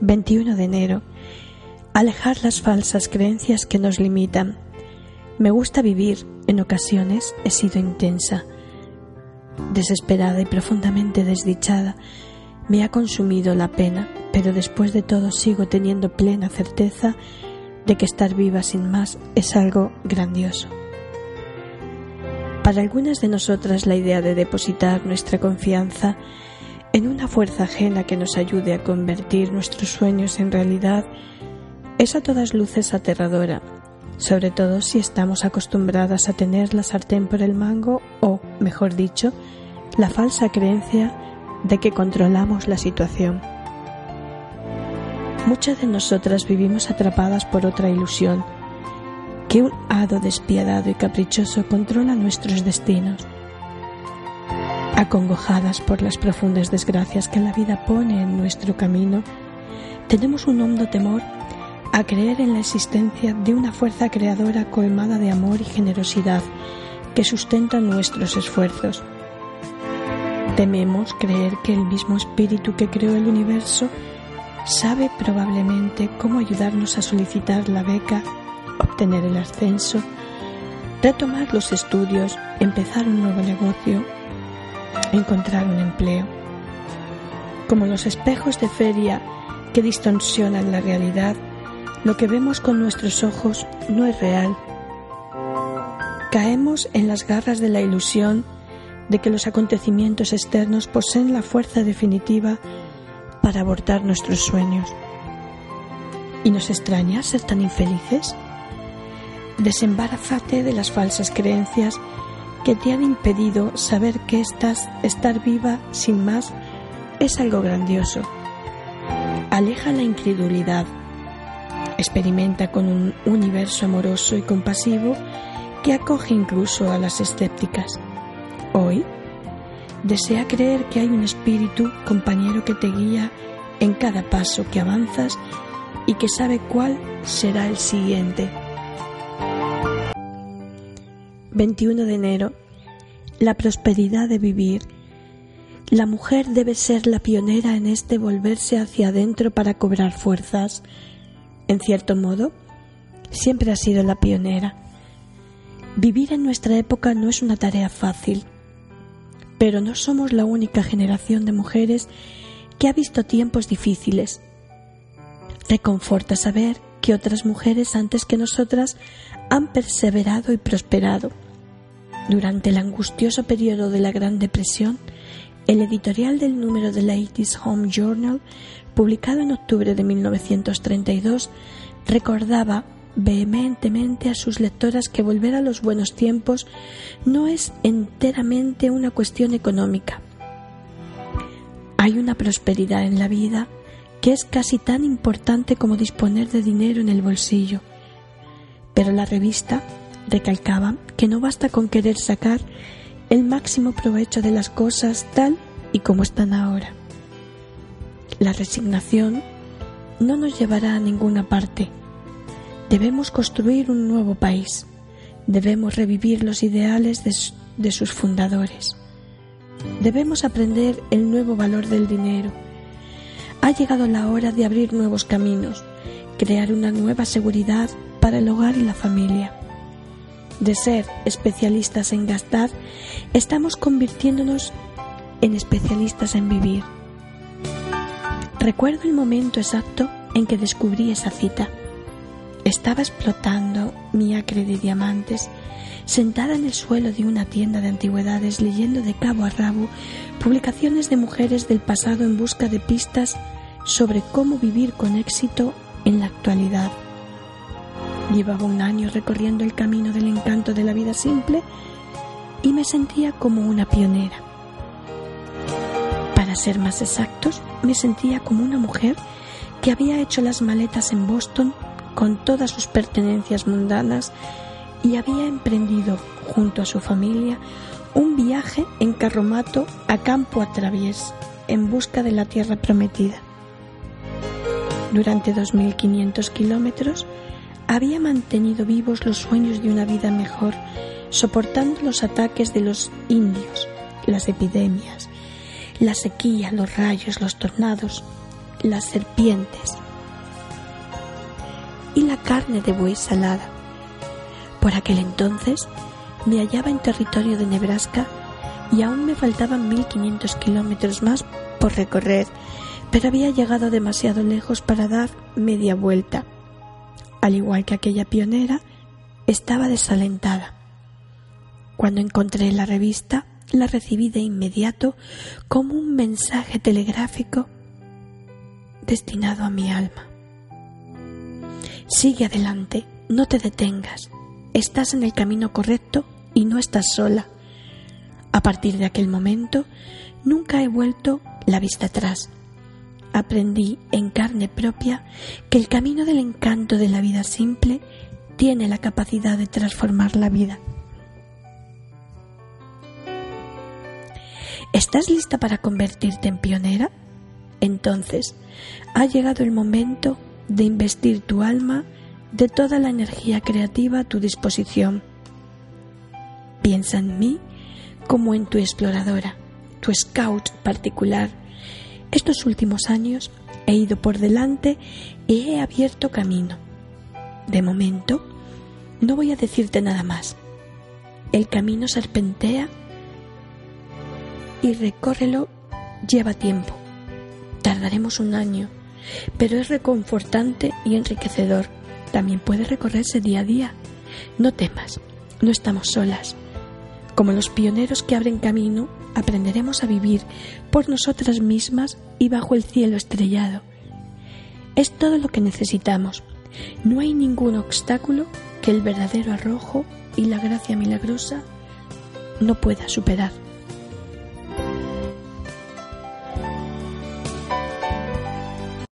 21 de enero. Alejar las falsas creencias que nos limitan. Me gusta vivir, en ocasiones he sido intensa, desesperada y profundamente desdichada. Me ha consumido la pena, pero después de todo sigo teniendo plena certeza de que estar viva sin más es algo grandioso. Para algunas de nosotras la idea de depositar nuestra confianza en una fuerza ajena que nos ayude a convertir nuestros sueños en realidad es a todas luces aterradora, sobre todo si estamos acostumbradas a tener la sartén por el mango o, mejor dicho, la falsa creencia de que controlamos la situación. Muchas de nosotras vivimos atrapadas por otra ilusión, que un hado despiadado y caprichoso controla nuestros destinos Acongojadas por las profundas desgracias que la vida pone en nuestro camino, tenemos un hondo temor a creer en la existencia de una fuerza creadora colmada de amor y generosidad que sustenta nuestros esfuerzos. Tememos creer que el mismo espíritu que creó el universo sabe probablemente cómo ayudarnos a solicitar la beca, obtener el ascenso, retomar los estudios, empezar un nuevo negocio encontrar un empleo. Como los espejos de feria que distorsionan la realidad, lo que vemos con nuestros ojos no es real. Caemos en las garras de la ilusión de que los acontecimientos externos poseen la fuerza definitiva para abortar nuestros sueños. ¿Y nos extraña ser tan infelices? Desembarázate de las falsas creencias que te han impedido saber que estás, estar viva sin más es algo grandioso. Aleja la incredulidad. Experimenta con un universo amoroso y compasivo que acoge incluso a las escépticas. Hoy, desea creer que hay un espíritu compañero que te guía en cada paso que avanzas y que sabe cuál será el siguiente. 21 de enero. La prosperidad de vivir. La mujer debe ser la pionera en este volverse hacia adentro para cobrar fuerzas. En cierto modo, siempre ha sido la pionera. Vivir en nuestra época no es una tarea fácil, pero no somos la única generación de mujeres que ha visto tiempos difíciles. Reconforta saber que otras mujeres antes que nosotras han perseverado y prosperado. Durante el angustioso periodo de la Gran Depresión, el editorial del número de Ladies Home Journal, publicado en octubre de 1932, recordaba vehementemente a sus lectoras que volver a los buenos tiempos no es enteramente una cuestión económica. Hay una prosperidad en la vida que es casi tan importante como disponer de dinero en el bolsillo. Pero la revista recalcaba que no basta con querer sacar el máximo provecho de las cosas tal y como están ahora. La resignación no nos llevará a ninguna parte. Debemos construir un nuevo país. Debemos revivir los ideales de, de sus fundadores. Debemos aprender el nuevo valor del dinero ha llegado la hora de abrir nuevos caminos, crear una nueva seguridad para el hogar y la familia. De ser especialistas en gastar, estamos convirtiéndonos en especialistas en vivir. Recuerdo el momento exacto en que descubrí esa cita. Estaba explotando mi acre de diamantes, sentada en el suelo de una tienda de antigüedades leyendo de cabo a rabo publicaciones de mujeres del pasado en busca de pistas sobre cómo vivir con éxito en la actualidad. Llevaba un año recorriendo el camino del encanto de la vida simple y me sentía como una pionera. Para ser más exactos, me sentía como una mujer que había hecho las maletas en Boston con todas sus pertenencias mundanas y había emprendido junto a su familia un viaje en carromato a campo a traviés en busca de la tierra prometida. Durante 2.500 kilómetros había mantenido vivos los sueños de una vida mejor, soportando los ataques de los indios, las epidemias, la sequía, los rayos, los tornados, las serpientes y la carne de buey salada. Por aquel entonces me hallaba en territorio de Nebraska y aún me faltaban 1500 kilómetros más por recorrer, pero había llegado demasiado lejos para dar media vuelta. Al igual que aquella pionera, estaba desalentada. Cuando encontré la revista, la recibí de inmediato como un mensaje telegráfico destinado a mi alma. Sigue adelante, no te detengas, estás en el camino correcto y no estás sola. A partir de aquel momento, nunca he vuelto la vista atrás. Aprendí en carne propia que el camino del encanto de la vida simple tiene la capacidad de transformar la vida. ¿Estás lista para convertirte en pionera? Entonces, ha llegado el momento de investir tu alma de toda la energía creativa a tu disposición. Piensa en mí como en tu exploradora, tu scout particular. Estos últimos años he ido por delante y he abierto camino. De momento, no voy a decirte nada más. El camino serpentea y recórrelo lleva tiempo. Tardaremos un año, pero es reconfortante y enriquecedor. También puede recorrerse día a día. No temas, no estamos solas. Como los pioneros que abren camino, aprenderemos a vivir por nosotras mismas y bajo el cielo estrellado. Es todo lo que necesitamos. No hay ningún obstáculo que el verdadero arrojo y la gracia milagrosa no pueda superar.